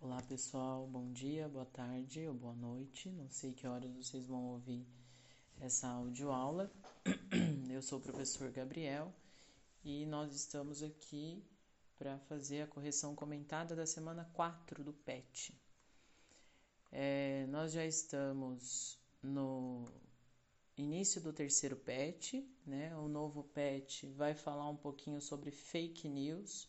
Olá pessoal, bom dia, boa tarde ou boa noite. Não sei que horas vocês vão ouvir essa audioaula. Eu sou o professor Gabriel e nós estamos aqui para fazer a correção comentada da semana 4 do PET. É, nós já estamos no início do terceiro PET, né? O novo PET vai falar um pouquinho sobre fake news.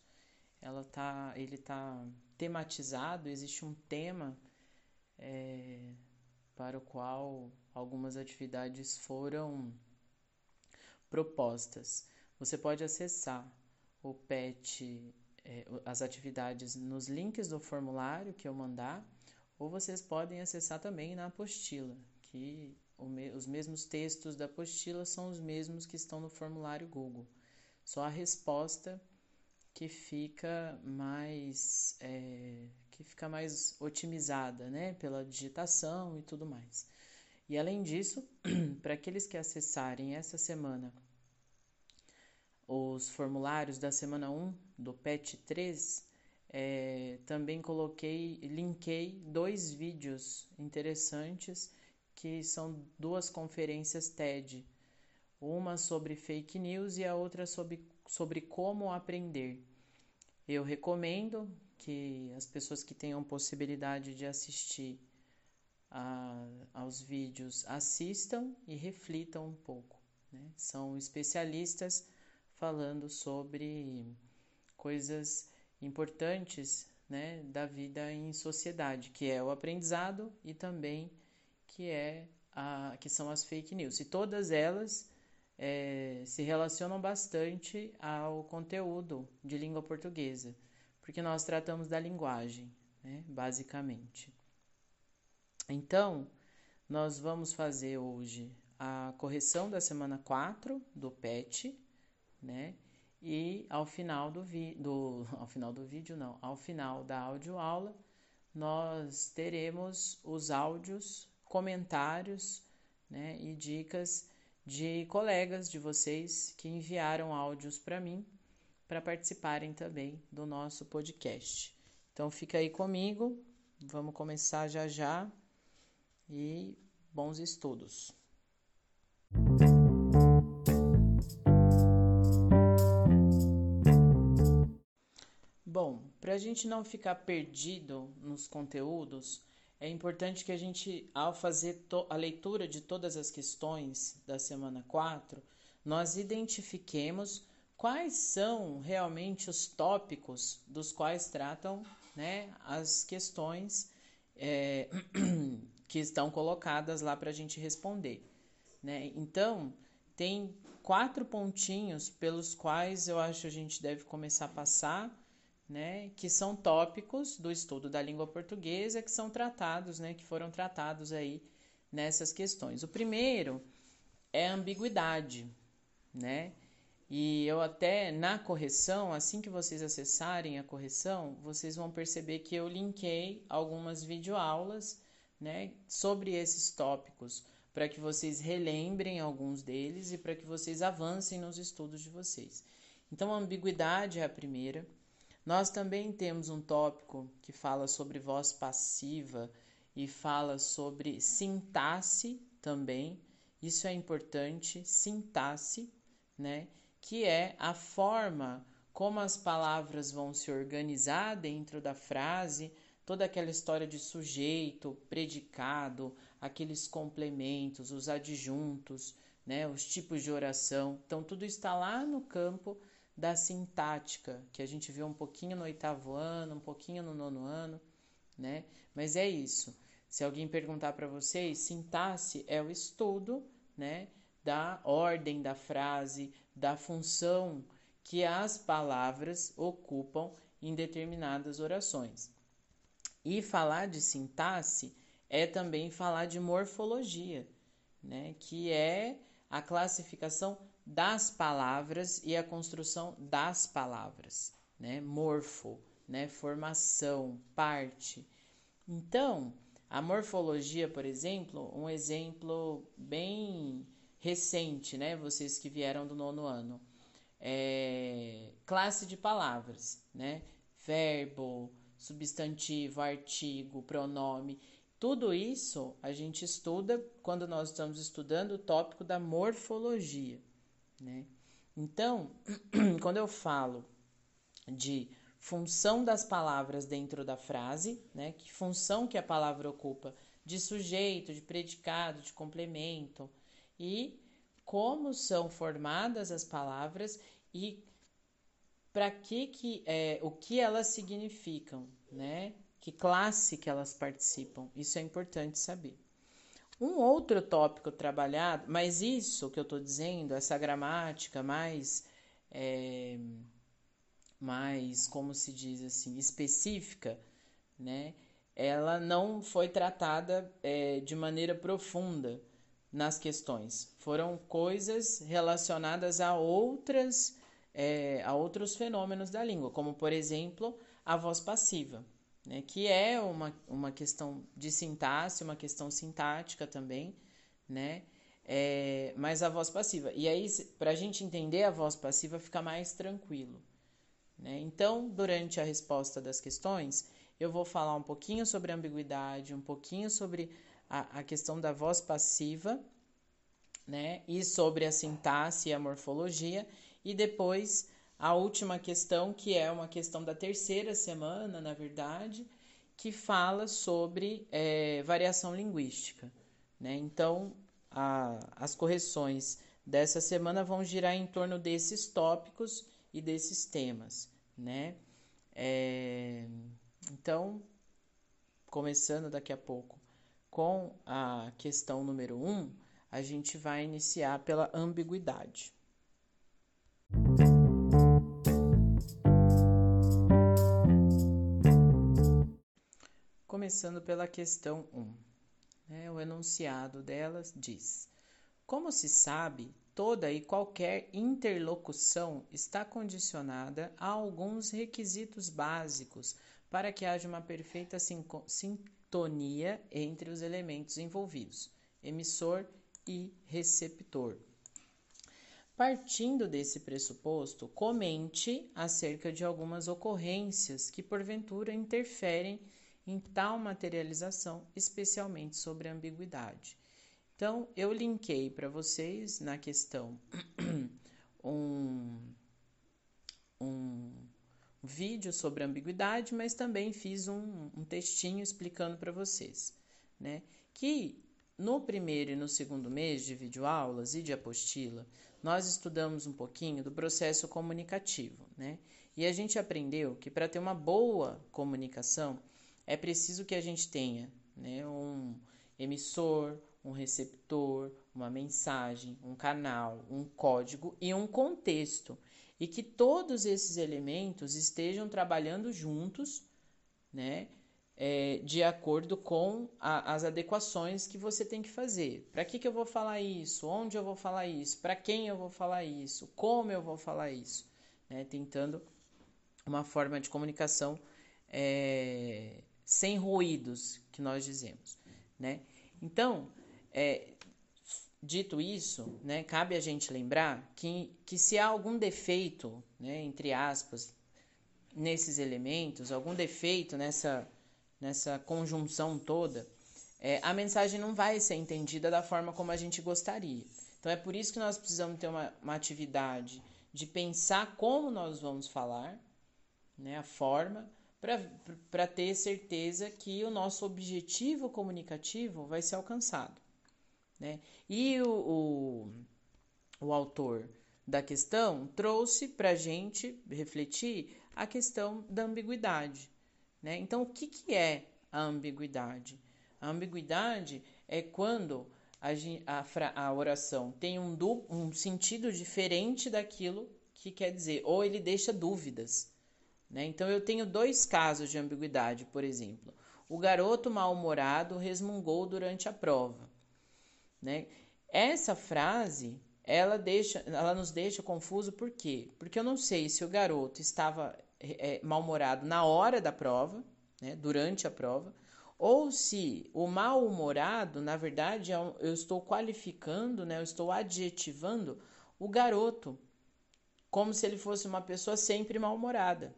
Ela tá, ele está tematizado, existe um tema é, para o qual algumas atividades foram propostas. Você pode acessar o PET, é, as atividades nos links do formulário que eu mandar, ou vocês podem acessar também na apostila, que os mesmos textos da apostila são os mesmos que estão no formulário Google. Só a resposta que fica mais é, que fica mais otimizada, né, pela digitação e tudo mais. E além disso, para aqueles que acessarem essa semana os formulários da semana 1 do PET 3, é, também coloquei, linkei dois vídeos interessantes que são duas conferências TED, uma sobre fake news e a outra sobre, sobre como aprender. Eu recomendo que as pessoas que tenham possibilidade de assistir a, aos vídeos assistam e reflitam um pouco. Né? São especialistas falando sobre coisas importantes né, da vida em sociedade, que é o aprendizado e também que é a, que são as fake news. E todas elas é, se relacionam bastante ao conteúdo de língua portuguesa, porque nós tratamos da linguagem, né, basicamente. Então, nós vamos fazer hoje a correção da semana 4 do PET, né? E ao final do, vi do ao final do vídeo não, ao final da audioaula, nós teremos os áudios, comentários, né, e dicas de colegas de vocês que enviaram áudios para mim para participarem também do nosso podcast. Então fica aí comigo, vamos começar já já e bons estudos. Bom, para a gente não ficar perdido nos conteúdos, é importante que a gente, ao fazer a leitura de todas as questões da semana 4, nós identifiquemos quais são realmente os tópicos dos quais tratam né, as questões é, que estão colocadas lá para a gente responder. Né? Então, tem quatro pontinhos pelos quais eu acho que a gente deve começar a passar né, que são tópicos do estudo da língua portuguesa que são tratados, né, que foram tratados aí nessas questões. O primeiro é a ambiguidade, né? E eu até na correção, assim que vocês acessarem a correção, vocês vão perceber que eu linkei algumas videoaulas, né, sobre esses tópicos, para que vocês relembrem alguns deles e para que vocês avancem nos estudos de vocês. Então, a ambiguidade é a primeira. Nós também temos um tópico que fala sobre voz passiva e fala sobre sintaxe também. Isso é importante, sintaxe, né? Que é a forma como as palavras vão se organizar dentro da frase, toda aquela história de sujeito, predicado, aqueles complementos, os adjuntos, né, os tipos de oração. Então tudo está lá no campo da sintática, que a gente viu um pouquinho no oitavo ano, um pouquinho no nono ano, né? Mas é isso. Se alguém perguntar para vocês, sintaxe é o estudo, né, da ordem da frase, da função que as palavras ocupam em determinadas orações. E falar de sintaxe é também falar de morfologia, né, que é a classificação das palavras e a construção das palavras, né? Morfo, né? Formação, parte. Então, a morfologia, por exemplo, um exemplo bem recente, né? Vocês que vieram do nono ano. é, classe de palavras, né? Verbo, substantivo, artigo, pronome. Tudo isso a gente estuda quando nós estamos estudando o tópico da morfologia, né? Então, quando eu falo de função das palavras dentro da frase, né? Que função que a palavra ocupa de sujeito, de predicado, de complemento e como são formadas as palavras e para que que é, o que elas significam, né? Que classe que elas participam. Isso é importante saber. Um outro tópico trabalhado, mas isso que eu estou dizendo, essa gramática mais, é, mais, como se diz assim, específica, né? Ela não foi tratada é, de maneira profunda nas questões. Foram coisas relacionadas a outras, é, a outros fenômenos da língua, como por exemplo a voz passiva né, que é uma, uma questão de sintaxe, uma questão sintática também, né? É, mas a voz passiva. E aí, para a gente entender a voz passiva, fica mais tranquilo. Né? Então, durante a resposta das questões, eu vou falar um pouquinho sobre a ambiguidade, um pouquinho sobre a, a questão da voz passiva, né? E sobre a sintaxe e a morfologia, e depois a última questão, que é uma questão da terceira semana, na verdade, que fala sobre é, variação linguística. Né? Então, a, as correções dessa semana vão girar em torno desses tópicos e desses temas. Né? É, então, começando daqui a pouco com a questão número 1, um, a gente vai iniciar pela ambiguidade. Começando pela questão 1. Né? O enunciado delas diz: Como se sabe, toda e qualquer interlocução está condicionada a alguns requisitos básicos para que haja uma perfeita sintonia entre os elementos envolvidos, emissor e receptor. Partindo desse pressuposto, comente acerca de algumas ocorrências que porventura interferem em tal materialização, especialmente sobre a ambiguidade. Então, eu linkei para vocês na questão um, um vídeo sobre ambiguidade, mas também fiz um, um textinho explicando para vocês, né? Que no primeiro e no segundo mês de videoaulas e de apostila, nós estudamos um pouquinho do processo comunicativo, né? E a gente aprendeu que para ter uma boa comunicação, é preciso que a gente tenha né, um emissor, um receptor, uma mensagem, um canal, um código e um contexto. E que todos esses elementos estejam trabalhando juntos, né, é, de acordo com a, as adequações que você tem que fazer. Para que, que eu vou falar isso? Onde eu vou falar isso? Para quem eu vou falar isso? Como eu vou falar isso? Né, tentando uma forma de comunicação é, sem ruídos, que nós dizemos, né? Então, é, dito isso, né, cabe a gente lembrar que, que se há algum defeito, né, entre aspas, nesses elementos, algum defeito nessa, nessa conjunção toda, é, a mensagem não vai ser entendida da forma como a gente gostaria. Então é por isso que nós precisamos ter uma, uma atividade de pensar como nós vamos falar, né, a forma, para ter certeza que o nosso objetivo comunicativo vai ser alcançado. Né? E o, o, o autor da questão trouxe para a gente refletir a questão da ambiguidade. Né? Então, o que, que é a ambiguidade? A ambiguidade é quando a, a, a oração tem um, um sentido diferente daquilo que quer dizer, ou ele deixa dúvidas. Né? Então, eu tenho dois casos de ambiguidade, por exemplo. O garoto mal-humorado resmungou durante a prova. Né? Essa frase, ela, deixa, ela nos deixa confuso por quê? Porque eu não sei se o garoto estava é, mal-humorado na hora da prova, né? durante a prova, ou se o mal-humorado, na verdade, eu estou qualificando, né? eu estou adjetivando o garoto como se ele fosse uma pessoa sempre mal-humorada.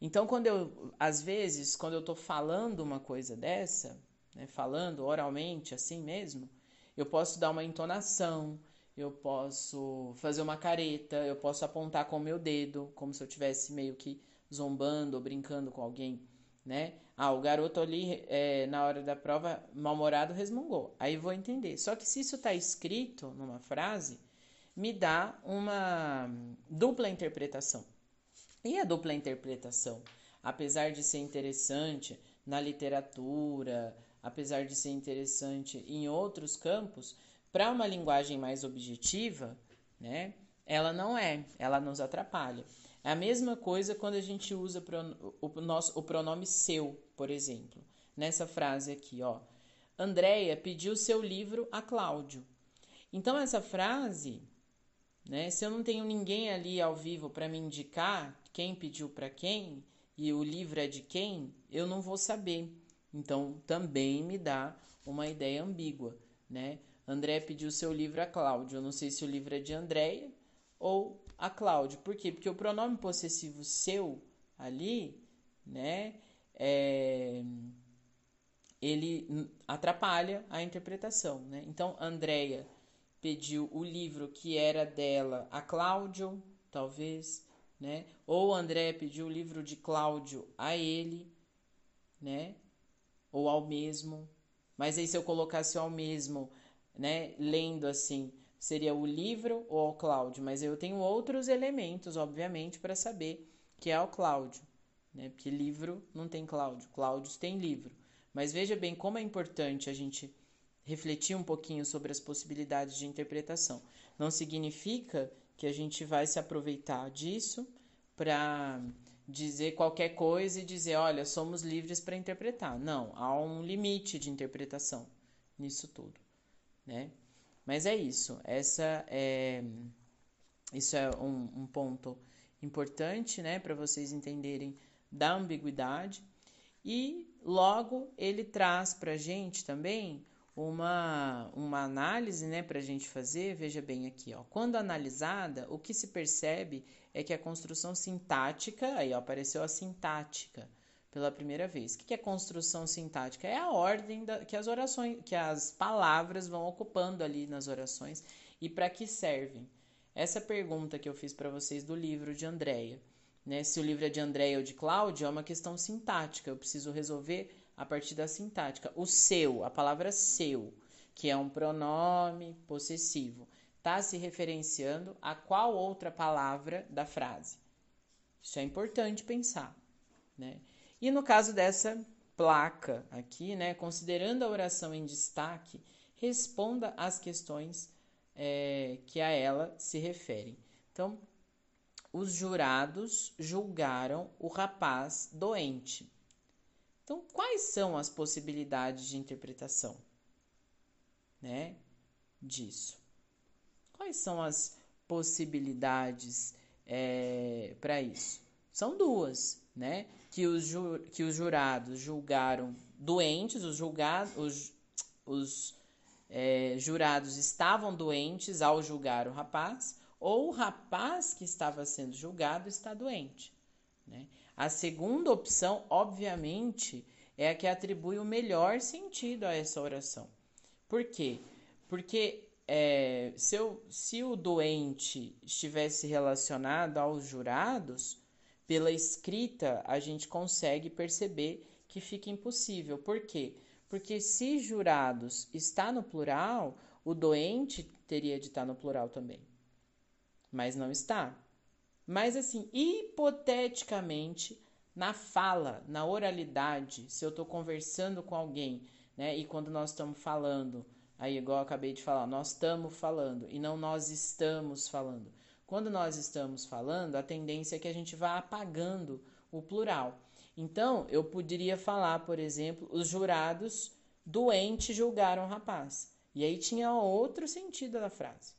Então, quando eu, às vezes, quando eu estou falando uma coisa dessa, né, falando oralmente assim mesmo, eu posso dar uma entonação, eu posso fazer uma careta, eu posso apontar com o meu dedo, como se eu tivesse meio que zombando ou brincando com alguém, né? Ah, o garoto ali, é, na hora da prova, mal-humorado, resmungou. Aí vou entender. Só que se isso está escrito numa frase, me dá uma dupla interpretação. E a dupla interpretação, apesar de ser interessante na literatura, apesar de ser interessante em outros campos, para uma linguagem mais objetiva, né, ela não é, ela nos atrapalha. É a mesma coisa quando a gente usa o, nosso, o pronome seu, por exemplo. Nessa frase aqui, ó. Andréia pediu seu livro a Cláudio. Então, essa frase, né, se eu não tenho ninguém ali ao vivo para me indicar quem pediu para quem e o livro é de quem, eu não vou saber. Então, também me dá uma ideia ambígua, né? André pediu seu livro a Cláudio. Eu não sei se o livro é de Andréia ou a Cláudio. Por quê? Porque o pronome possessivo seu ali, né, é, ele atrapalha a interpretação, né? Então, Andréia pediu o livro que era dela a Cláudio, talvez, né? Ou André pediu o livro de Cláudio a ele, né? Ou ao mesmo. Mas aí se eu colocasse ao mesmo, né, lendo assim, seria o livro ou ao Cláudio, mas eu tenho outros elementos, obviamente, para saber que é ao Cláudio, né? Porque livro não tem Cláudio, Cláudios tem livro. Mas veja bem como é importante a gente refletir um pouquinho sobre as possibilidades de interpretação. Não significa que a gente vai se aproveitar disso para dizer qualquer coisa e dizer, olha, somos livres para interpretar. Não, há um limite de interpretação nisso tudo, né? Mas é isso. Essa é isso é um, um ponto importante, né, para vocês entenderem da ambiguidade. E logo ele traz para gente também uma, uma análise né, para a gente fazer, veja bem aqui, ó. Quando analisada, o que se percebe é que a construção sintática, aí ó, apareceu a sintática pela primeira vez. O que é construção sintática? É a ordem da, que as orações, que as palavras vão ocupando ali nas orações e para que servem. Essa pergunta que eu fiz para vocês do livro de Andréia, né? Se o livro é de Andréia ou de Cláudio, é uma questão sintática. Eu preciso resolver a partir da sintática. O seu, a palavra seu, que é um pronome possessivo, está se referenciando a qual outra palavra da frase? Isso é importante pensar, né? E no caso dessa placa aqui, né, considerando a oração em destaque, responda às questões é, que a ela se referem. Então, os jurados julgaram o rapaz doente. Então, quais são as possibilidades de interpretação, né, disso? Quais são as possibilidades é, para isso? São duas, né? Que os, ju que os jurados julgaram doentes, os julgados, os, os é, jurados estavam doentes ao julgar o rapaz, ou o rapaz que estava sendo julgado está doente, né? A segunda opção, obviamente, é a que atribui o melhor sentido a essa oração. Por quê? Porque é, se, eu, se o doente estivesse relacionado aos jurados, pela escrita a gente consegue perceber que fica impossível. Por quê? Porque se jurados está no plural, o doente teria de estar no plural também. Mas não está. Mas, assim, hipoteticamente, na fala, na oralidade, se eu estou conversando com alguém, né, e quando nós estamos falando, aí, igual eu acabei de falar, nós estamos falando e não nós estamos falando. Quando nós estamos falando, a tendência é que a gente vá apagando o plural. Então, eu poderia falar, por exemplo, os jurados doentes julgaram o rapaz. E aí tinha outro sentido da frase.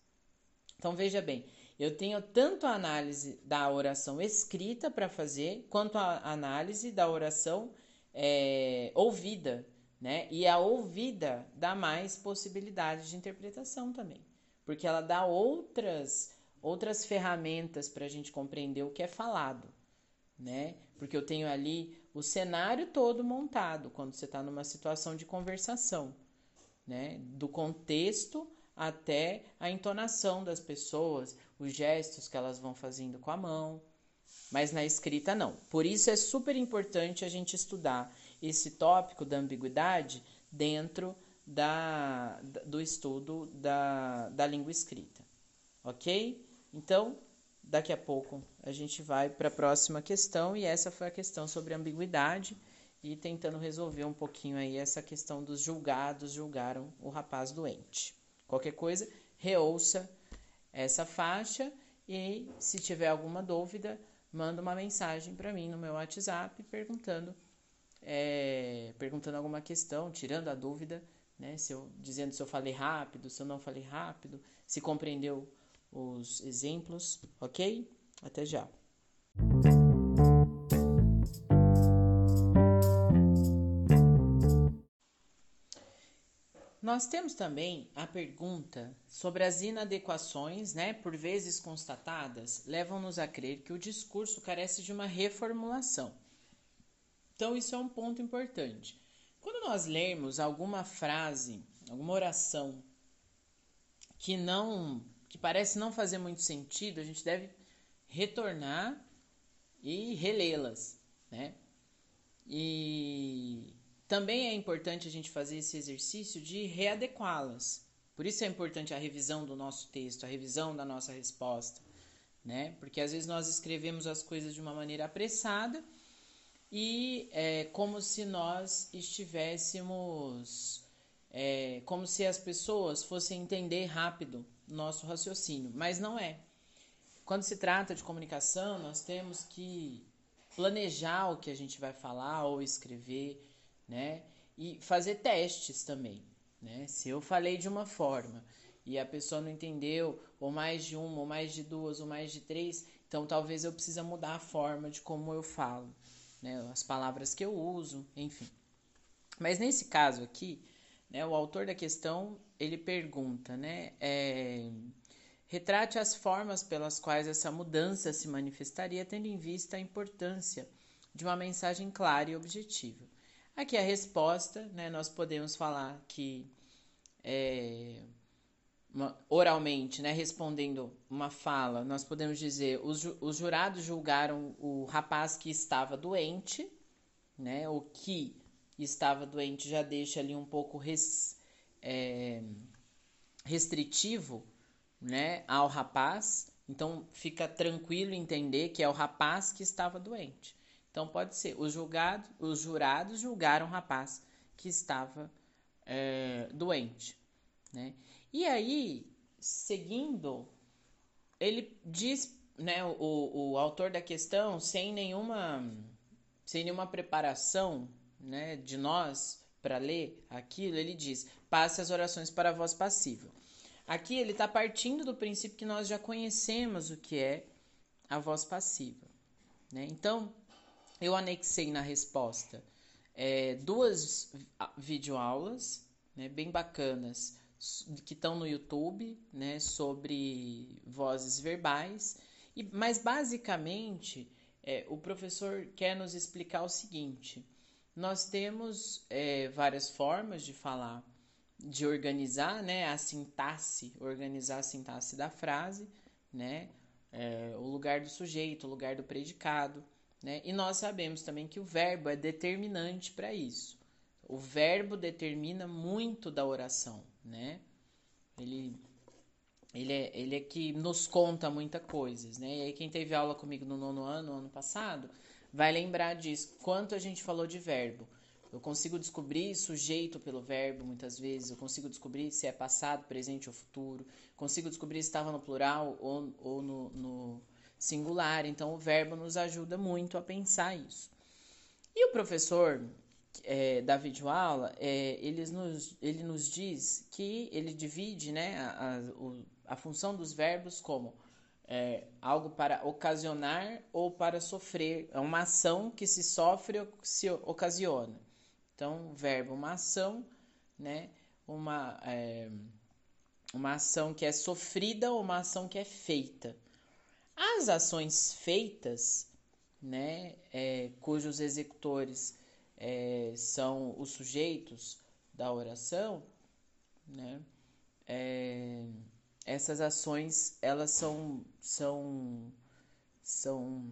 Então, veja bem, eu tenho tanto a análise da oração escrita para fazer, quanto a análise da oração é, ouvida, né? E a ouvida dá mais possibilidades de interpretação também, porque ela dá outras outras ferramentas para a gente compreender o que é falado, né? Porque eu tenho ali o cenário todo montado quando você está numa situação de conversação, né? Do contexto até a entonação das pessoas, os gestos que elas vão fazendo com a mão, mas na escrita não. Por isso é super importante a gente estudar esse tópico da ambiguidade dentro da, do estudo da, da língua escrita, ok? Então, daqui a pouco a gente vai para a próxima questão e essa foi a questão sobre ambiguidade e tentando resolver um pouquinho aí essa questão dos julgados julgaram o rapaz doente. Qualquer coisa, reouça essa faixa e se tiver alguma dúvida, manda uma mensagem para mim no meu WhatsApp perguntando é, perguntando alguma questão, tirando a dúvida, né? Se eu, dizendo se eu falei rápido, se eu não falei rápido, se compreendeu os exemplos, ok? Até já. Nós temos também a pergunta sobre as inadequações, né, por vezes constatadas, levam-nos a crer que o discurso carece de uma reformulação. Então, isso é um ponto importante. Quando nós lermos alguma frase, alguma oração que não, que parece não fazer muito sentido, a gente deve retornar e relê-las, né? E também é importante a gente fazer esse exercício de readequá-las. Por isso é importante a revisão do nosso texto, a revisão da nossa resposta, né? Porque às vezes nós escrevemos as coisas de uma maneira apressada e é como se nós estivéssemos, é, como se as pessoas fossem entender rápido nosso raciocínio, mas não é. Quando se trata de comunicação, nós temos que planejar o que a gente vai falar ou escrever né? E fazer testes também, né? Se eu falei de uma forma e a pessoa não entendeu, ou mais de uma, ou mais de duas, ou mais de três, então talvez eu precise mudar a forma de como eu falo, né? As palavras que eu uso, enfim. Mas nesse caso aqui, né, o autor da questão ele pergunta, né? É, retrate as formas pelas quais essa mudança se manifestaria, tendo em vista a importância de uma mensagem clara e objetiva. Aqui a resposta, né? Nós podemos falar que é, oralmente, né? Respondendo uma fala, nós podemos dizer: os, os jurados julgaram o rapaz que estava doente, né? O que estava doente já deixa ali um pouco res, é, restritivo, né? Ao rapaz. Então fica tranquilo entender que é o rapaz que estava doente. Então pode ser, os, julgado, os jurados julgaram o rapaz que estava é, doente. Né? E aí, seguindo, ele diz, né, o, o autor da questão, sem nenhuma, sem nenhuma preparação né, de nós para ler aquilo, ele diz: passe as orações para a voz passiva. Aqui ele está partindo do princípio que nós já conhecemos o que é a voz passiva. Né? Então, eu anexei na resposta é, duas videoaulas né, bem bacanas que estão no YouTube né, sobre vozes verbais. E, mas basicamente é, o professor quer nos explicar o seguinte: nós temos é, várias formas de falar, de organizar né, a sintaxe, organizar a sintaxe da frase, né, é, o lugar do sujeito, o lugar do predicado. Né? E nós sabemos também que o verbo é determinante para isso. O verbo determina muito da oração, né? Ele, ele, é, ele é que nos conta muita coisas, né? E aí quem teve aula comigo no nono ano, ano passado, vai lembrar disso. Quanto a gente falou de verbo. Eu consigo descobrir sujeito pelo verbo muitas vezes, eu consigo descobrir se é passado, presente ou futuro, consigo descobrir se estava no plural ou, ou no, no singular. Então, o verbo nos ajuda muito a pensar isso. E o professor é, da videoaula, é, ele, nos, ele nos diz que ele divide né, a, a, a função dos verbos como é, algo para ocasionar ou para sofrer. É uma ação que se sofre ou se ocasiona. Então, verbo, uma ação, né, uma, é, uma ação que é sofrida ou uma ação que é feita. As ações feitas, né, é, cujos executores é, são os sujeitos da oração, né, é, essas ações elas são são são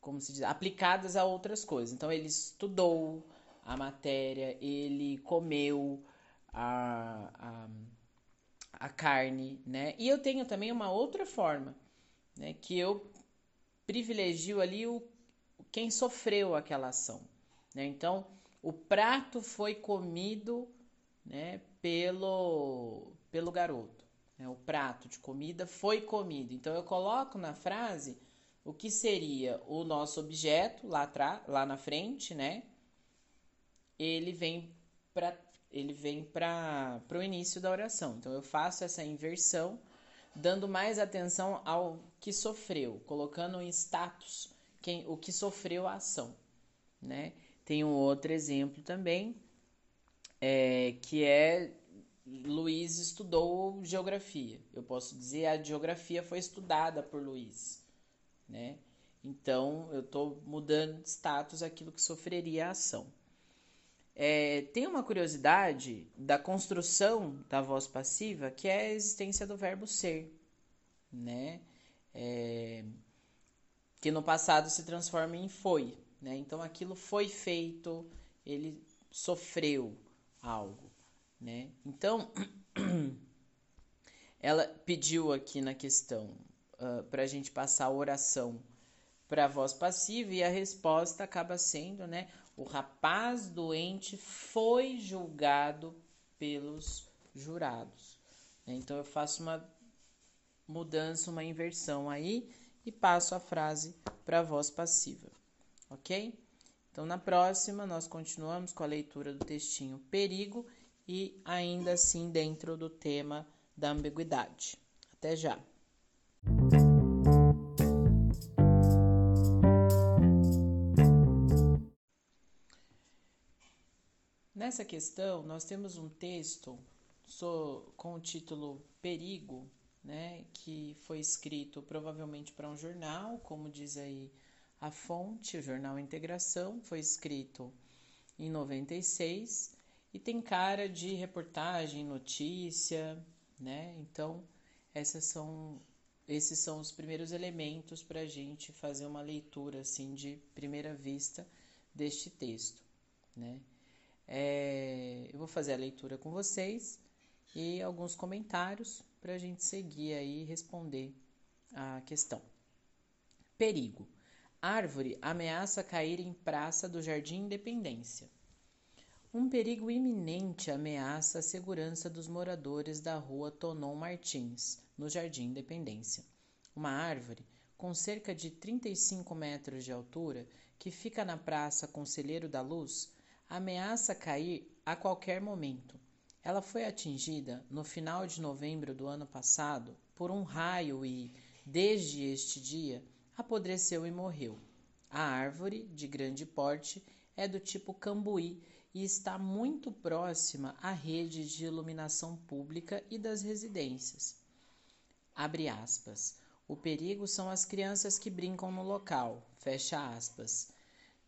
como se diz aplicadas a outras coisas. Então ele estudou a matéria, ele comeu a, a, a carne, né? E eu tenho também uma outra forma, né? Que eu privilegio ali o quem sofreu aquela ação, né? Então o prato foi comido, né? Pelo pelo garoto, né? O prato de comida foi comido. Então eu coloco na frase o que seria o nosso objeto lá atrás, lá na frente, né? Ele vem para ele vem para o início da oração. Então eu faço essa inversão, dando mais atenção ao que sofreu, colocando em status quem o que sofreu a ação, né? Tem um outro exemplo também, é, que é Luiz estudou geografia. Eu posso dizer a geografia foi estudada por Luiz né? Então, eu estou mudando de status aquilo que sofreria a ação. É, tem uma curiosidade da construção da voz passiva, que é a existência do verbo ser, né? É, que no passado se transforma em foi, né? Então, aquilo foi feito, ele sofreu algo, né? Então, ela pediu aqui na questão uh, ah, para a gente passar a oração para a voz passiva e a resposta acaba sendo, né? O rapaz doente foi julgado pelos jurados. Então eu faço uma mudança, uma inversão aí e passo a frase para voz passiva, ok? Então na próxima nós continuamos com a leitura do textinho perigo e ainda assim dentro do tema da ambiguidade. Até já! Nessa questão, nós temos um texto com o título Perigo, né, que foi escrito provavelmente para um jornal, como diz aí a fonte, o jornal Integração, foi escrito em 96 e tem cara de reportagem, notícia, né? Então, essas são esses são os primeiros elementos para a gente fazer uma leitura assim de primeira vista deste texto, né? É, eu vou fazer a leitura com vocês e alguns comentários para a gente seguir aí e responder a questão. Perigo. Árvore ameaça cair em praça do Jardim Independência. Um perigo iminente ameaça a segurança dos moradores da rua Tonon Martins, no Jardim Independência. Uma árvore, com cerca de 35 metros de altura, que fica na Praça Conselheiro da Luz, ameaça cair a qualquer momento. Ela foi atingida no final de novembro do ano passado por um raio e, desde este dia, apodreceu e morreu. A árvore, de grande porte, é do tipo cambuí e está muito próxima à rede de iluminação pública e das residências. Abre aspas. O perigo são as crianças que brincam no local. Fecha aspas.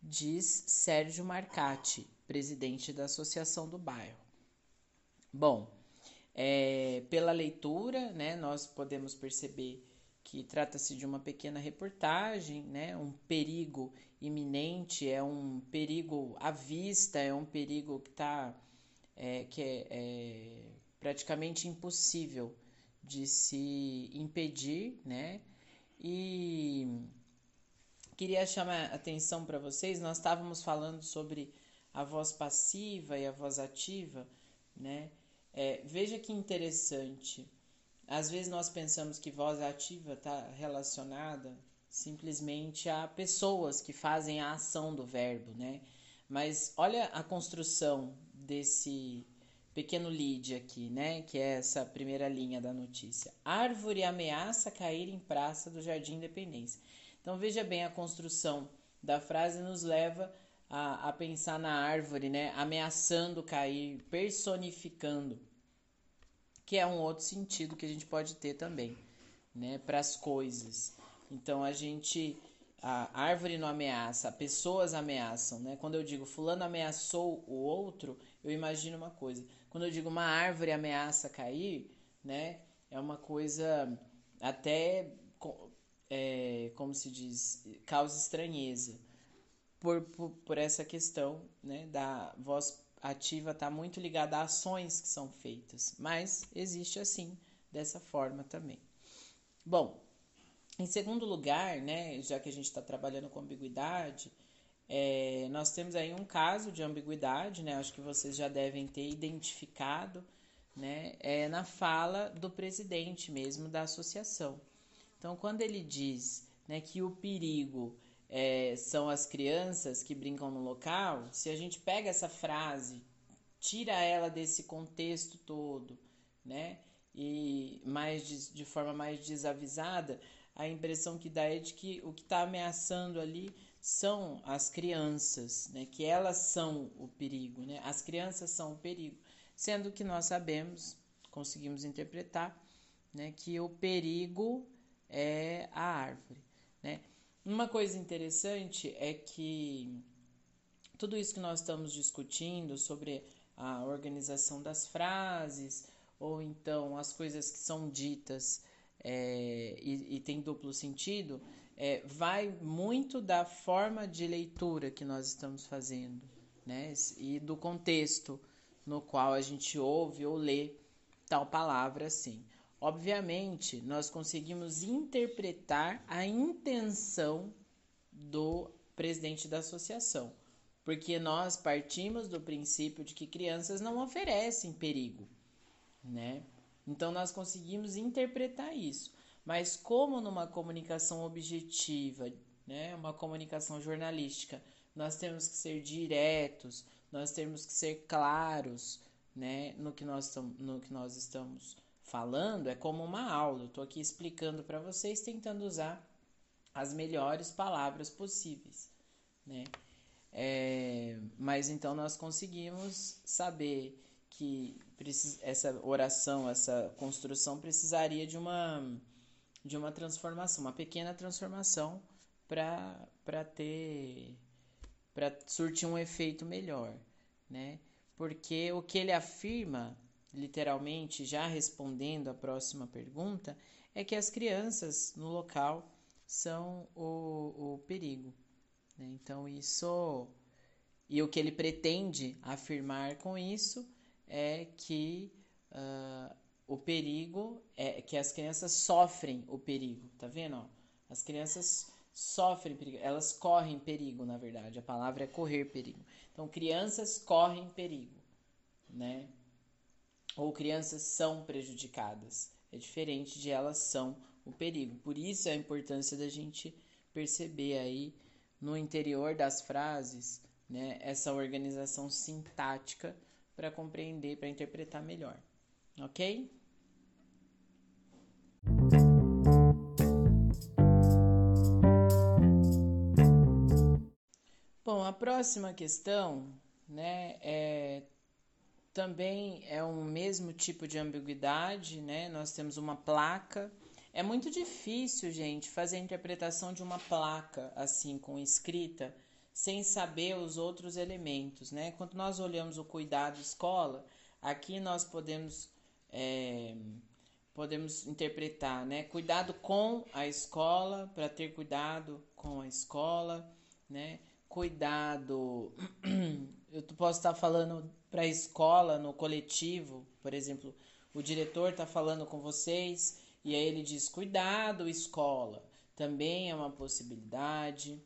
Diz Sérgio Marcati, presidente da Associação do Bairro. Bom, é, pela leitura, né, nós podemos perceber que trata-se de uma pequena reportagem, né? Um perigo iminente, é um perigo à vista, é um perigo que tá é, que é, é, praticamente impossível de se impedir, né? E queria chamar a atenção para vocês, nós estávamos falando sobre a voz passiva e a voz ativa, né? É, veja que interessante às vezes nós pensamos que voz ativa está relacionada simplesmente a pessoas que fazem a ação do verbo, né? Mas olha a construção desse pequeno lead aqui, né? Que é essa primeira linha da notícia. Árvore ameaça cair em praça do Jardim Independência. Então veja bem a construção da frase nos leva a, a pensar na árvore, né? Ameaçando cair, personificando que é um outro sentido que a gente pode ter também, né, para as coisas. Então a gente a árvore não ameaça, pessoas ameaçam, né? Quando eu digo fulano ameaçou o outro, eu imagino uma coisa. Quando eu digo uma árvore ameaça cair, né? É uma coisa até é, como se diz, causa estranheza por, por, por essa questão, né? Da voz ativa está muito ligada a ações que são feitas, mas existe assim, dessa forma também. Bom, em segundo lugar, né, já que a gente está trabalhando com ambiguidade, é, nós temos aí um caso de ambiguidade, né, acho que vocês já devem ter identificado, né, é na fala do presidente mesmo da associação. Então, quando ele diz né, que o perigo é, são as crianças que brincam no local, se a gente pega essa frase, tira ela desse contexto todo, né, e mais de, de forma mais desavisada, a impressão que dá é de que o que está ameaçando ali são as crianças, né? que elas são o perigo, né? as crianças são o perigo, sendo que nós sabemos, conseguimos interpretar, né? que o perigo é a árvore. Uma coisa interessante é que tudo isso que nós estamos discutindo sobre a organização das frases, ou então as coisas que são ditas é, e, e, tem duplo sentido, é, vai muito da forma de leitura que nós estamos fazendo, né? E do contexto no qual a gente ouve ou lê tal palavra assim. Obviamente, nós conseguimos interpretar a intenção do presidente da associação, porque nós partimos do princípio de que crianças não oferecem perigo, né? Então nós conseguimos interpretar isso. Mas como numa comunicação objetiva, né, uma comunicação jornalística, nós temos que ser diretos, nós temos que ser claros, né, no que nós, no que nós estamos falando, é como uma aula. Eu estou aqui explicando para vocês, tentando usar as melhores palavras possíveis, né? É, mas então nós conseguimos saber que essa oração, essa construção precisaria de uma de uma transformação, uma pequena transformação para ter para surtir um efeito melhor, né? Porque o que ele afirma, literalmente, já respondendo a próxima pergunta, é que as crianças no local são o, o perigo. Né? Então, isso. E o que ele pretende afirmar com isso é que uh, o perigo é que as crianças sofrem o perigo, tá vendo? As crianças sofrem perigo, elas correm perigo, na verdade. A palavra é correr perigo. Então, crianças correm perigo, né? Ou crianças são prejudicadas. É diferente de elas são o perigo. Por isso a importância da gente perceber aí no interior das frases, né, essa organização sintática para compreender, para interpretar melhor. Ok? Bom, a próxima questão, né, é, também é um mesmo tipo de ambiguidade, né? Nós temos uma placa. É muito difícil, gente, fazer a interpretação de uma placa assim com escrita sem saber os outros elementos, né? Quando nós olhamos o cuidado escola, aqui nós podemos é, podemos interpretar, né? Cuidado com a escola, para ter cuidado com a escola, né? Cuidado, eu posso estar falando para a escola no coletivo, por exemplo, o diretor está falando com vocês e aí ele diz cuidado escola, também é uma possibilidade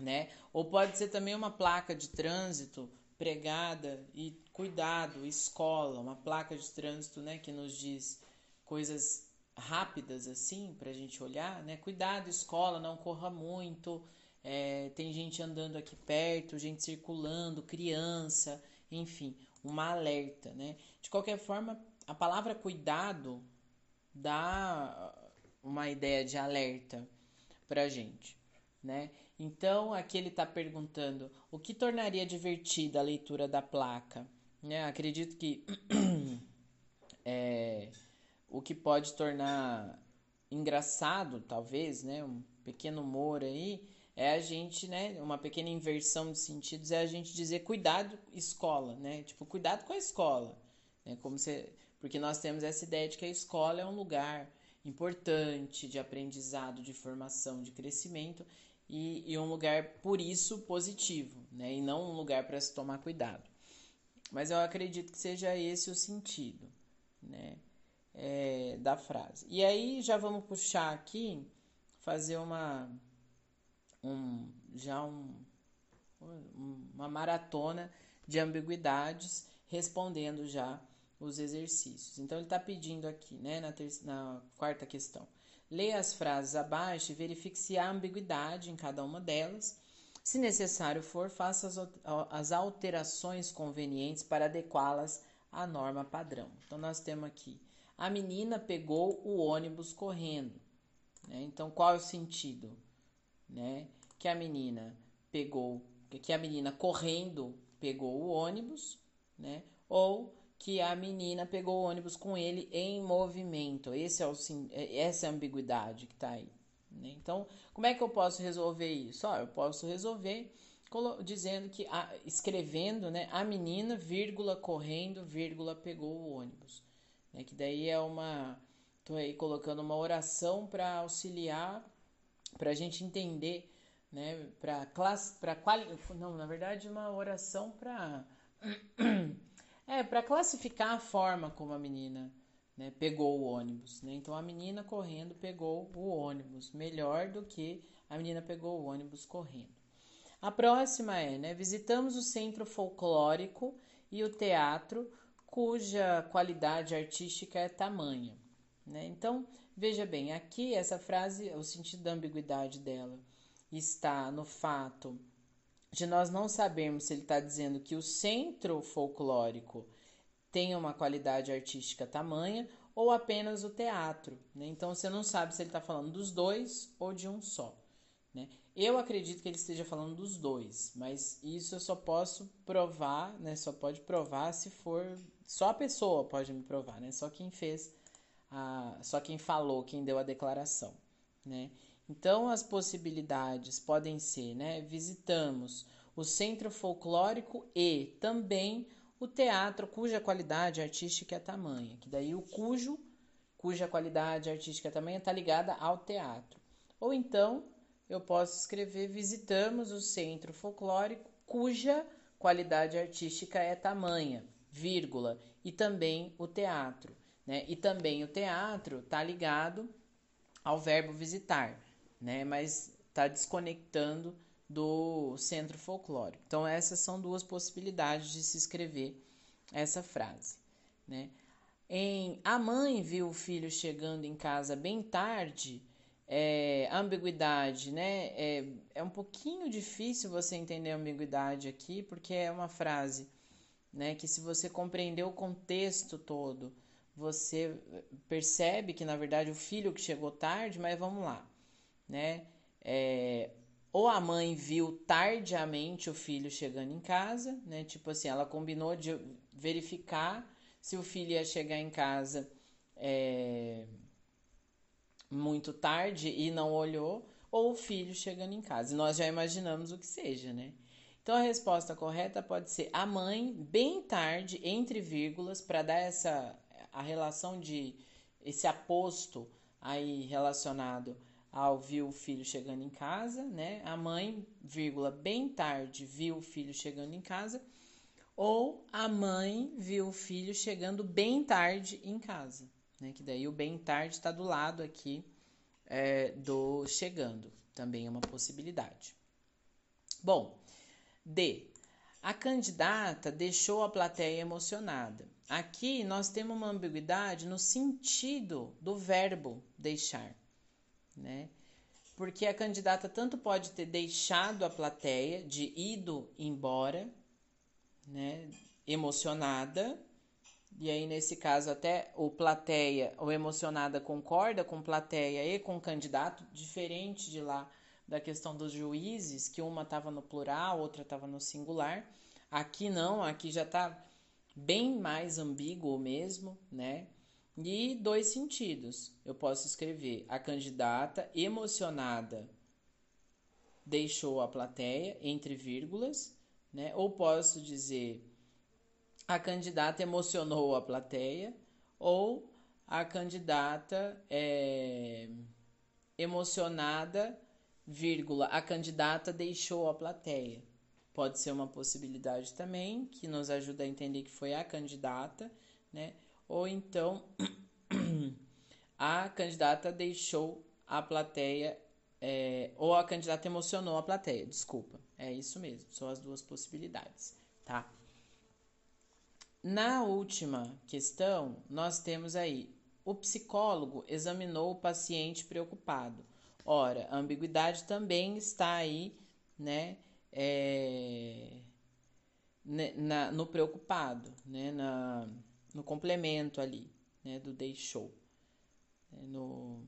né? Ou pode ser também uma placa de trânsito pregada e cuidado, escola, uma placa de trânsito, né, que nos diz coisas rápidas assim para a gente olhar, né? Cuidado, escola, não corra muito. É, tem gente andando aqui perto, gente circulando, criança, enfim, uma alerta, né? De qualquer forma, a palavra cuidado dá uma ideia de alerta para gente, né? Então, aqui ele está perguntando o que tornaria divertida a leitura da placa. Né? Acredito que É, o que pode tornar engraçado, talvez, né? Um pequeno humor aí, é a gente, né? Uma pequena inversão de sentidos é a gente dizer cuidado escola, né? Tipo, cuidado com a escola. Né? Como se, porque nós temos essa ideia de que a escola é um lugar importante de aprendizado, de formação, de crescimento e, e um lugar, por isso, positivo, né? E não um lugar para se tomar cuidado. Mas eu acredito que seja esse o sentido, né? É, da frase. E aí já vamos puxar aqui, fazer uma um, já um, uma maratona de ambiguidades, respondendo já os exercícios. Então, ele está pedindo aqui, né, na, na quarta questão. Leia as frases abaixo e verifique se há ambiguidade em cada uma delas. Se necessário for, faça as, as alterações convenientes para adequá-las à norma padrão. Então, nós temos aqui: a menina pegou o ônibus correndo. Né? Então, qual é o sentido? Né? Que a menina pegou, que a menina correndo pegou o ônibus, né? Ou que a menina pegou o ônibus com ele em movimento. Esse é o, é, essa é a ambiguidade que está aí. Né? Então, como é que eu posso resolver isso? Ó, eu posso resolver dizendo que, a, escrevendo, né, a menina, vírgula, correndo, vírgula, pegou o ônibus. Né? Que daí é uma. Estou aí colocando uma oração para auxiliar, para a gente entender, né, para classe, para quali, não, na verdade, uma oração para É, para classificar a forma como a menina né, pegou o ônibus. Né? Então, a menina correndo pegou o ônibus, melhor do que a menina pegou o ônibus correndo. A próxima é, né, visitamos o centro folclórico e o teatro, cuja qualidade artística é tamanha. Né? Então, veja bem, aqui essa frase, o sentido da ambiguidade dela está no fato de nós não sabermos se ele está dizendo que o centro folclórico tem uma qualidade artística tamanha ou apenas o teatro. Né? Então você não sabe se ele está falando dos dois ou de um só. Né? Eu acredito que ele esteja falando dos dois, mas isso eu só posso provar, né? Só pode provar se for só a pessoa pode me provar, né? Só quem fez, a, só quem falou, quem deu a declaração, né? Então, as possibilidades podem ser, né? Visitamos o centro folclórico e também o teatro cuja qualidade artística é tamanha, que daí o cujo, cuja qualidade artística é tamanha está ligada ao teatro. Ou então, eu posso escrever visitamos o centro folclórico cuja qualidade artística é tamanha, vírgula, e também o teatro, né? E também o teatro está ligado ao verbo visitar né? Mas está desconectando do centro folclórico. Então, essas são duas possibilidades de se escrever essa frase, né? Em A mãe viu o filho chegando em casa bem tarde, é, ambiguidade, né? É, é um pouquinho difícil você entender a ambiguidade aqui, porque é uma frase, né? Que se você compreender o contexto todo, você percebe que na verdade o filho que chegou tarde, mas vamos lá né? É, ou a mãe viu tardiamente o filho chegando em casa, né? Tipo assim, ela combinou de verificar se o filho ia chegar em casa é, muito tarde e não olhou, ou o filho chegando em casa. E nós já imaginamos o que seja, né? Então a resposta correta pode ser a mãe bem tarde, entre vírgulas, para dar essa a relação de esse aposto aí relacionado ao viu o filho chegando em casa, né? A mãe, vírgula, bem tarde viu o filho chegando em casa, ou a mãe viu o filho chegando bem tarde em casa, né? Que daí o bem tarde está do lado aqui é, do chegando, também é uma possibilidade. Bom, D. A candidata deixou a plateia emocionada. Aqui nós temos uma ambiguidade no sentido do verbo deixar né? Porque a candidata tanto pode ter deixado a plateia, de ido embora, né? Emocionada, e aí nesse caso até o plateia ou emocionada concorda com plateia e com candidato, diferente de lá da questão dos juízes, que uma estava no plural, outra estava no singular. Aqui não, aqui já está bem mais ambíguo mesmo, né? e dois sentidos. Eu posso escrever a candidata emocionada deixou a plateia, entre vírgulas, né? Ou posso dizer a candidata emocionou a plateia, ou a candidata é, emocionada, vírgula, a candidata deixou a plateia. Pode ser uma possibilidade também, que nos ajuda a entender que foi a candidata, né? Ou então a candidata deixou a plateia, é, ou a candidata emocionou a plateia, desculpa. É isso mesmo, são as duas possibilidades, tá? Na última questão, nós temos aí o psicólogo examinou o paciente preocupado. Ora, a ambiguidade também está aí, né? É, né, na, no preocupado, né? Na, no complemento ali, né? Do deixou. Né, no...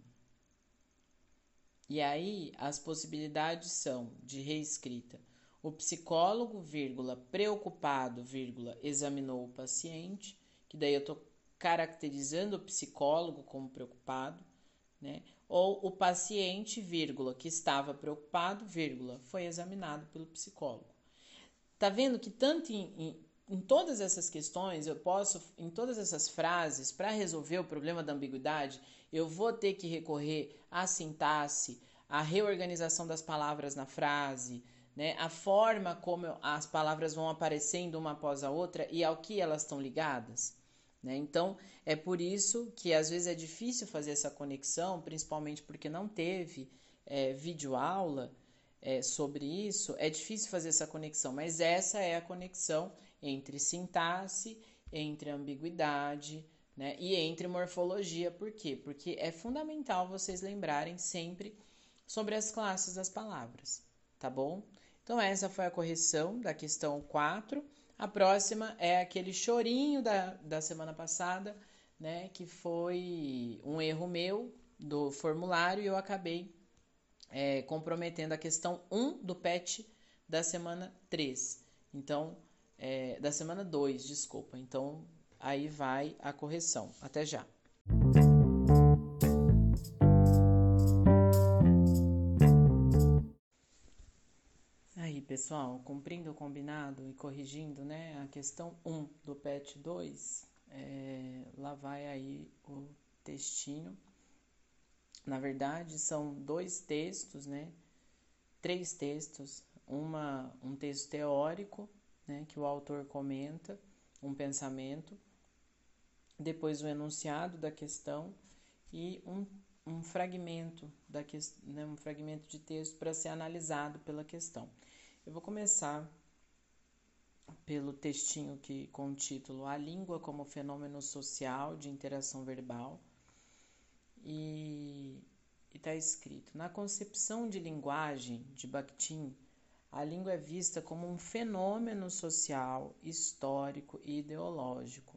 E aí, as possibilidades são de reescrita. O psicólogo, vírgula, preocupado, vírgula, examinou o paciente, que daí eu estou caracterizando o psicólogo como preocupado, né? Ou o paciente, vírgula, que estava preocupado, vírgula, foi examinado pelo psicólogo. Tá vendo que tanto em, em, em todas essas questões, eu posso, em todas essas frases, para resolver o problema da ambiguidade, eu vou ter que recorrer à sintaxe, à reorganização das palavras na frase, né? a forma como as palavras vão aparecendo uma após a outra e ao que elas estão ligadas. Né? Então, é por isso que às vezes é difícil fazer essa conexão, principalmente porque não teve é, videoaula é, sobre isso, é difícil fazer essa conexão, mas essa é a conexão entre sintaxe, entre ambiguidade né? e entre morfologia. Por quê? Porque é fundamental vocês lembrarem sempre sobre as classes das palavras, tá bom? Então, essa foi a correção da questão 4. A próxima é aquele chorinho da, da semana passada, né? Que foi um erro meu do formulário e eu acabei é, comprometendo a questão 1 do PET da semana 3. Então, é, da semana 2, desculpa. Então, aí vai a correção. Até já. Pessoal, cumprindo o combinado e corrigindo né, a questão 1 do PET 2, é, lá vai aí o textinho. Na verdade, são dois textos, né? Três textos. Uma, um texto teórico, né, que o autor comenta, um pensamento, depois o enunciado da questão e um, um fragmento da que, né, um fragmento de texto para ser analisado pela questão. Eu vou começar pelo textinho que com o título A Língua como Fenômeno Social de Interação Verbal. E está escrito: Na concepção de linguagem de Bakhtin, a língua é vista como um fenômeno social, histórico e ideológico,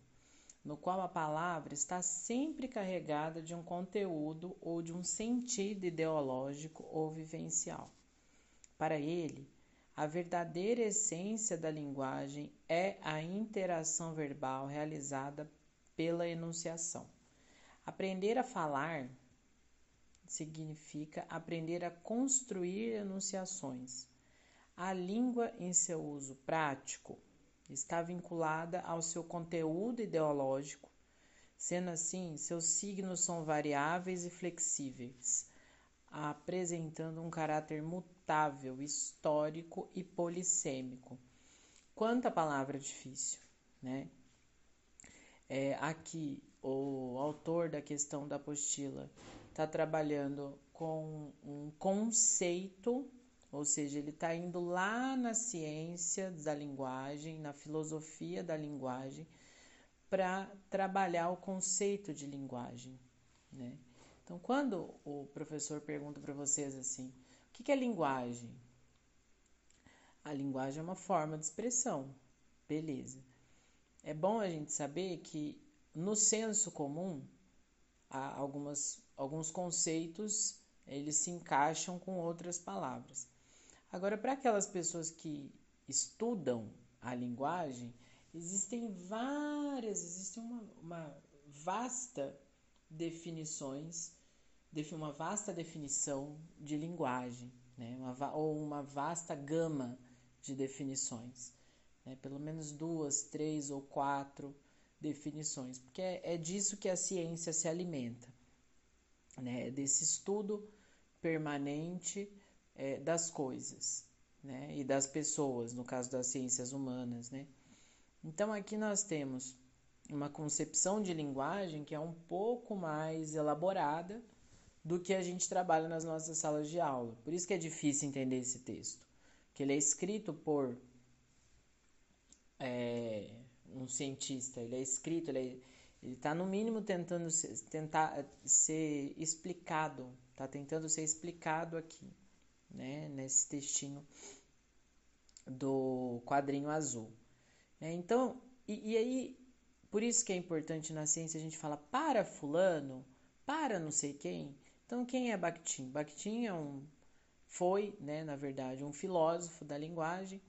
no qual a palavra está sempre carregada de um conteúdo ou de um sentido ideológico ou vivencial. Para ele, a verdadeira essência da linguagem é a interação verbal realizada pela enunciação. Aprender a falar significa aprender a construir enunciações. A língua, em seu uso prático, está vinculada ao seu conteúdo ideológico, sendo assim, seus signos são variáveis e flexíveis, apresentando um caráter mutável, histórico e polissêmico. Quanta palavra difícil, né? É, aqui, o autor da questão da apostila está trabalhando com um conceito, ou seja, ele está indo lá na ciência da linguagem, na filosofia da linguagem, para trabalhar o conceito de linguagem, né? Então, quando o professor pergunta para vocês assim, o que é linguagem? A linguagem é uma forma de expressão, beleza. É bom a gente saber que no senso comum, há algumas, alguns conceitos eles se encaixam com outras palavras. Agora, para aquelas pessoas que estudam a linguagem, existem várias, existe uma, uma vasta definições, uma vasta definição de linguagem, né? uma, ou uma vasta gama de definições. Né? Pelo menos duas, três ou quatro definições, porque é, é disso que a ciência se alimenta, né? É desse estudo permanente é, das coisas né? e das pessoas, no caso das ciências humanas. Né? Então aqui nós temos uma concepção de linguagem que é um pouco mais elaborada do que a gente trabalha nas nossas salas de aula. Por isso que é difícil entender esse texto, que ele é escrito por é, um cientista, ele é escrito, ele é, está no mínimo tentando ser, tentar ser explicado, está tentando ser explicado aqui, né, nesse textinho do quadrinho azul. É, então, e, e aí por isso que é importante na ciência a gente fala para fulano, para não sei quem. Então quem é Bakhtin? Bakhtin é um foi, né, na verdade, um filósofo da linguagem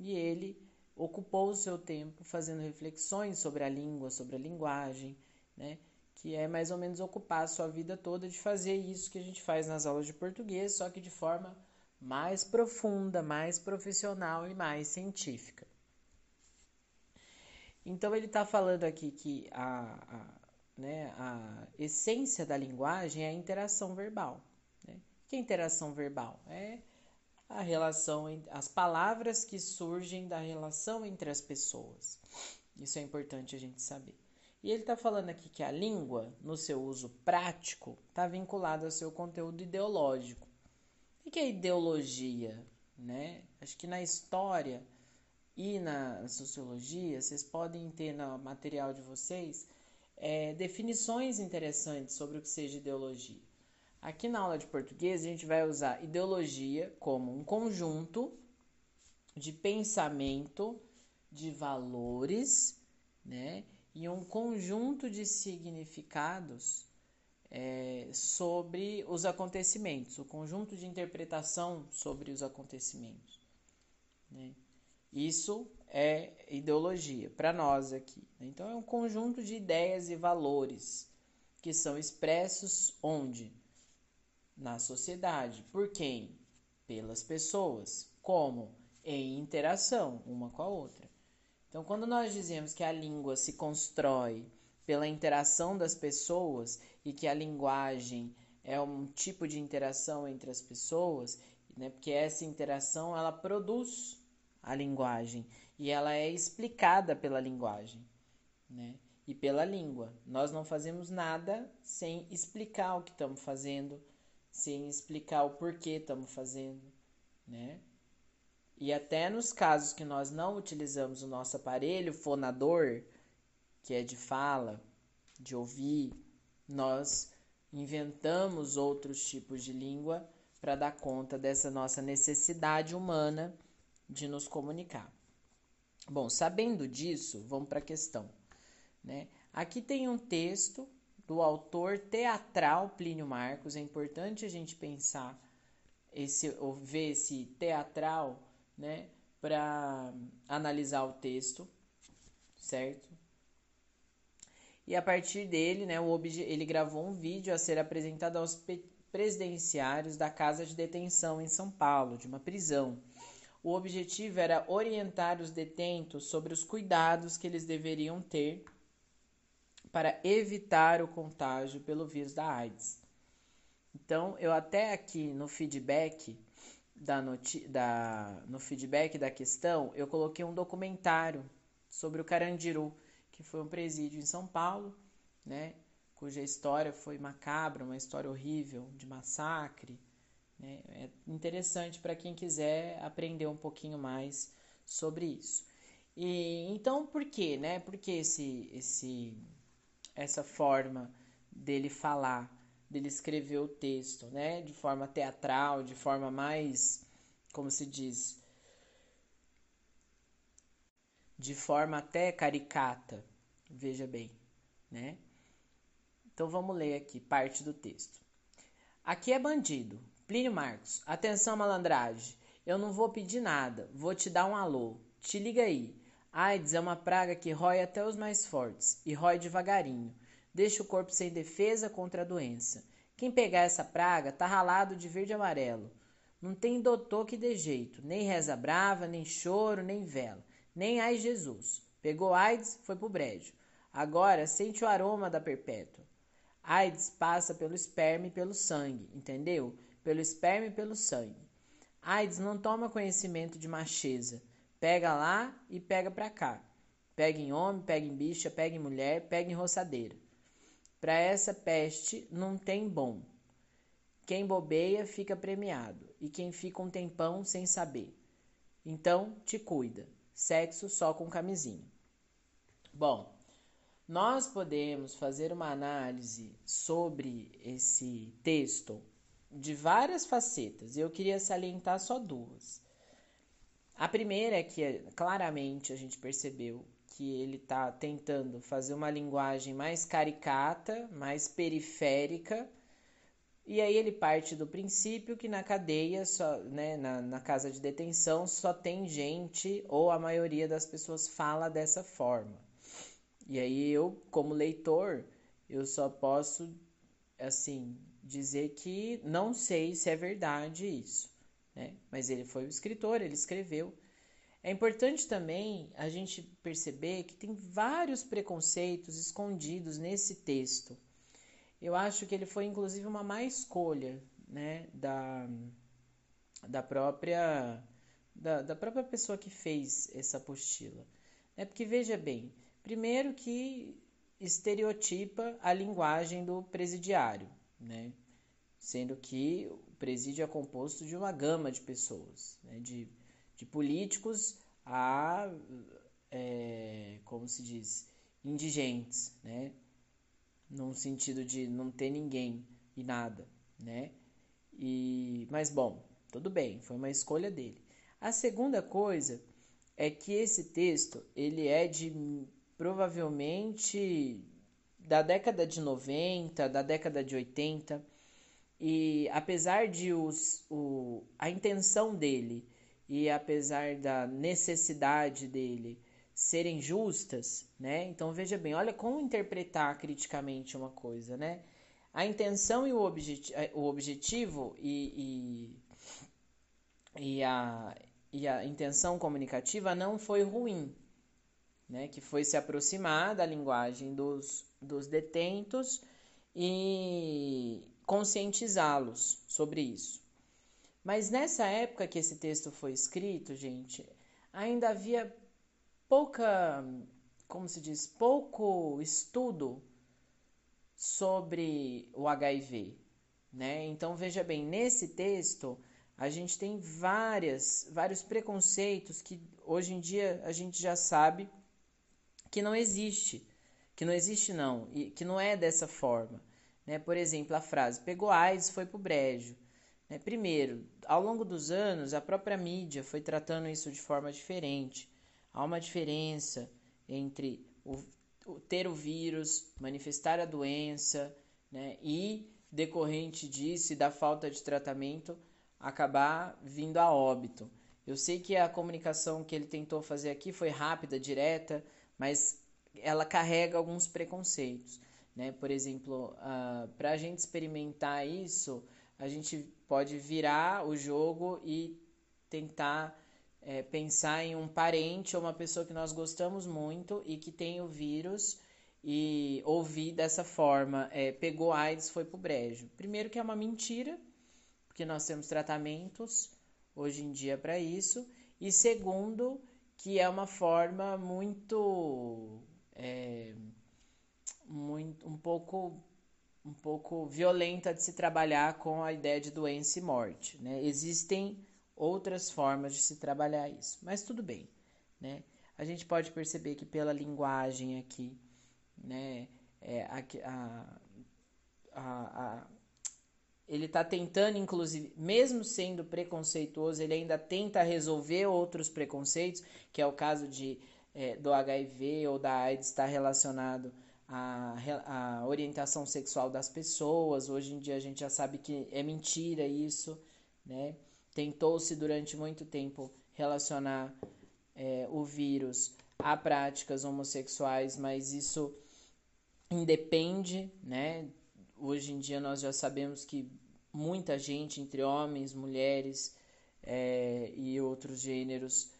e ele ocupou o seu tempo fazendo reflexões sobre a língua, sobre a linguagem, né, que é mais ou menos ocupar a sua vida toda de fazer isso que a gente faz nas aulas de português, só que de forma mais profunda, mais profissional e mais científica. Então ele está falando aqui que a, a, né, a essência da linguagem é a interação verbal. Né? Que é interação verbal? É a relação, as palavras que surgem da relação entre as pessoas. Isso é importante a gente saber. E ele está falando aqui que a língua, no seu uso prático, está vinculada ao seu conteúdo ideológico. O que é ideologia? Né? Acho que na história e na sociologia, vocês podem ter no material de vocês é, definições interessantes sobre o que seja ideologia. Aqui na aula de português, a gente vai usar ideologia como um conjunto de pensamento, de valores, né? E um conjunto de significados é, sobre os acontecimentos, o conjunto de interpretação sobre os acontecimentos. Né? Isso é ideologia para nós aqui. Né? Então é um conjunto de ideias e valores que são expressos onde? Na sociedade. Por quem? Pelas pessoas. Como? Em interação uma com a outra. Então, quando nós dizemos que a língua se constrói pela interação das pessoas e que a linguagem é um tipo de interação entre as pessoas, né, porque essa interação ela produz a linguagem e ela é explicada pela linguagem, né? E pela língua. Nós não fazemos nada sem explicar o que estamos fazendo, sem explicar o porquê estamos fazendo, né? E até nos casos que nós não utilizamos o nosso aparelho fonador, que é de fala, de ouvir, nós inventamos outros tipos de língua para dar conta dessa nossa necessidade humana de nos comunicar. Bom, sabendo disso, vamos para a questão. Né? Aqui tem um texto do autor teatral Plínio Marcos. É importante a gente pensar esse, ou ver esse teatral, né, para analisar o texto, certo? E a partir dele, né, ele gravou um vídeo a ser apresentado aos presidenciários da casa de detenção em São Paulo, de uma prisão. O objetivo era orientar os detentos sobre os cuidados que eles deveriam ter para evitar o contágio pelo vírus da AIDS. Então, eu até aqui no feedback da, da, no feedback da questão, eu coloquei um documentário sobre o Carandiru, que foi um presídio em São Paulo, né, cuja história foi macabra, uma história horrível de massacre? É interessante para quem quiser aprender um pouquinho mais sobre isso. E então por quê, né? Por que esse, esse, essa forma dele falar, dele escrever o texto, né? De forma teatral, de forma mais, como se diz, de forma até caricata, veja bem, né? Então vamos ler aqui parte do texto. Aqui é bandido, Plínio Marcos, atenção malandragem, eu não vou pedir nada, vou te dar um alô. Te liga aí. AIDS é uma praga que rói até os mais fortes, e rói devagarinho. deixa o corpo sem defesa contra a doença. Quem pegar essa praga tá ralado de verde e amarelo. Não tem doutor que dê jeito, nem reza brava, nem choro, nem vela, nem ai Jesus. Pegou AIDS, foi pro brejo. Agora sente o aroma da perpétua. AIDS passa pelo esperma e pelo sangue, entendeu? Pelo esperma e pelo sangue. AIDS não toma conhecimento de macheza. Pega lá e pega pra cá. Pega em homem, pega em bicha, pega em mulher, pega em roçadeira. Para essa peste não tem bom. Quem bobeia fica premiado, e quem fica um tempão sem saber. Então, te cuida. Sexo só com camisinha. Bom, nós podemos fazer uma análise sobre esse texto de várias facetas, e eu queria salientar só duas. A primeira é que claramente a gente percebeu que ele está tentando fazer uma linguagem mais caricata, mais periférica, e aí ele parte do princípio que na cadeia, só, né, na, na casa de detenção, só tem gente, ou a maioria das pessoas fala dessa forma. E aí eu, como leitor, eu só posso, assim, dizer que não sei se é verdade isso, né? Mas ele foi o escritor, ele escreveu. É importante também a gente perceber que tem vários preconceitos escondidos nesse texto. Eu acho que ele foi inclusive uma má escolha, né, da, da própria da, da própria pessoa que fez essa apostila. É porque veja bem, primeiro que estereotipa a linguagem do presidiário, né? Sendo que o presídio é composto de uma gama de pessoas, né? de de políticos a, é, como se diz, indigentes, né? Num sentido de não ter ninguém e nada, né? E, mas bom, tudo bem, foi uma escolha dele. A segunda coisa é que esse texto ele é de provavelmente da década de 90, da década de 80, e apesar de os, o, a intenção dele e apesar da necessidade dele serem justas, né? Então veja bem, olha como interpretar criticamente uma coisa, né? A intenção e o, objeti o objetivo e, e, e, a, e a intenção comunicativa não foi ruim, né? Que foi se aproximar da linguagem dos, dos detentos e conscientizá-los sobre isso. Mas nessa época que esse texto foi escrito, gente, ainda havia pouca, como se diz, pouco estudo sobre o HIV, né? Então veja bem, nesse texto a gente tem várias, vários preconceitos que hoje em dia a gente já sabe que não existe, que não existe não, e que não é dessa forma, né? Por exemplo, a frase pegou AIDS foi pro brejo. Né? Primeiro, ao longo dos anos, a própria mídia foi tratando isso de forma diferente. Há uma diferença entre o, o ter o vírus, manifestar a doença né? e, decorrente disso e da falta de tratamento, acabar vindo a óbito. Eu sei que a comunicação que ele tentou fazer aqui foi rápida, direta, mas ela carrega alguns preconceitos. Né? Por exemplo, uh, ah, para a gente experimentar isso, a gente pode virar o jogo e tentar é, pensar em um parente ou uma pessoa que nós gostamos muito e que tem o vírus e ouvir dessa forma, é, pegou AIDS, foi pro brejo. Primeiro que é uma mentira, porque nós temos tratamentos hoje em dia para isso, e segundo que é uma forma muito, é, muito um pouco um pouco violenta de se trabalhar com a ideia de doença e morte. Né? Existem outras formas de se trabalhar isso, mas tudo bem. Né? A gente pode perceber que pela linguagem aqui, né, é, a, a, a, ele está tentando, inclusive, mesmo sendo preconceituoso, ele ainda tenta resolver outros preconceitos, que é o caso de, é, do HIV ou da AIDS estar relacionado a, a orientação sexual das pessoas. Hoje em dia a gente já sabe que é mentira isso, né? Tentou-se durante muito tempo relacionar é, o vírus a práticas homossexuais, mas isso independe, né? Hoje em dia nós já sabemos que muita gente, entre homens, mulheres é, e outros gêneros,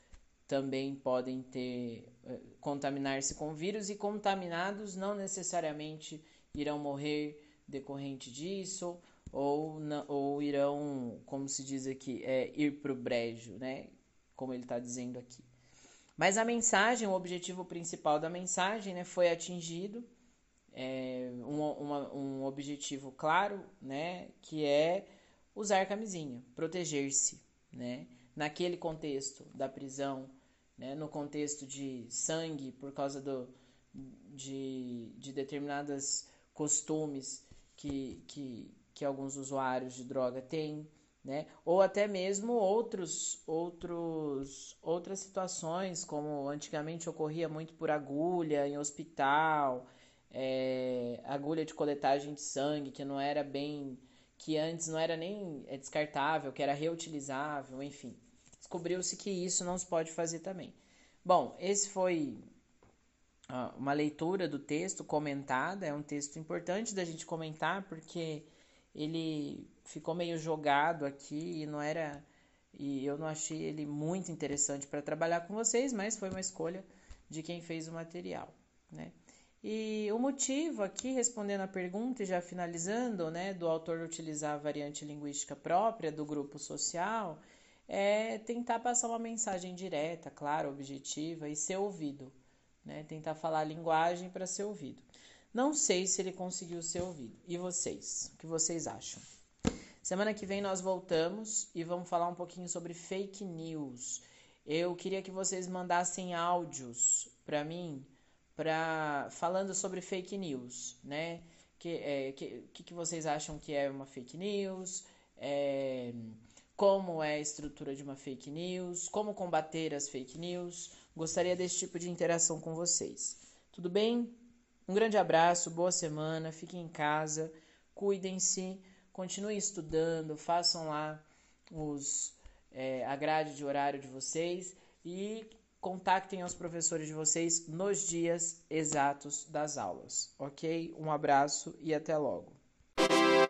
também podem ter é, contaminar-se com vírus e contaminados não necessariamente irão morrer decorrente disso ou, ou irão, como se diz aqui, é, ir para o brejo, né? Como ele está dizendo aqui. Mas a mensagem, o objetivo principal da mensagem, né, foi atingido. É, um, uma, um objetivo claro, né, que é usar camisinha, proteger-se, né, naquele contexto da prisão, né, no contexto de sangue por causa do, de, de determinadas costumes que, que, que alguns usuários de droga têm, né? Ou até mesmo outros, outros, outras situações, como antigamente ocorria muito por agulha em hospital, é, agulha de coletagem de sangue, que não era bem, que antes não era nem é, descartável, que era reutilizável, enfim. Descobriu-se que isso não se pode fazer também. Bom, esse foi uma leitura do texto comentada, é um texto importante da gente comentar porque ele ficou meio jogado aqui e não era e eu não achei ele muito interessante para trabalhar com vocês, mas foi uma escolha de quem fez o material, né? E o motivo aqui, respondendo a pergunta e já finalizando, né, do autor utilizar a variante linguística própria do grupo social, é tentar passar uma mensagem direta, clara, objetiva e ser ouvido né? Tentar falar a linguagem para ser ouvido. Não sei se ele conseguiu ser ouvido. E vocês? O que vocês acham? Semana que vem nós voltamos e vamos falar um pouquinho sobre fake news. Eu queria que vocês mandassem áudios para mim, para falando sobre fake news, né? Que, é, que, que vocês acham que é uma fake news? É, como é a estrutura de uma fake news? Como combater as fake news? Gostaria desse tipo de interação com vocês. Tudo bem? Um grande abraço, boa semana, fiquem em casa, cuidem-se, continuem estudando, façam lá os, é, a grade de horário de vocês e contactem os professores de vocês nos dias exatos das aulas, ok? Um abraço e até logo.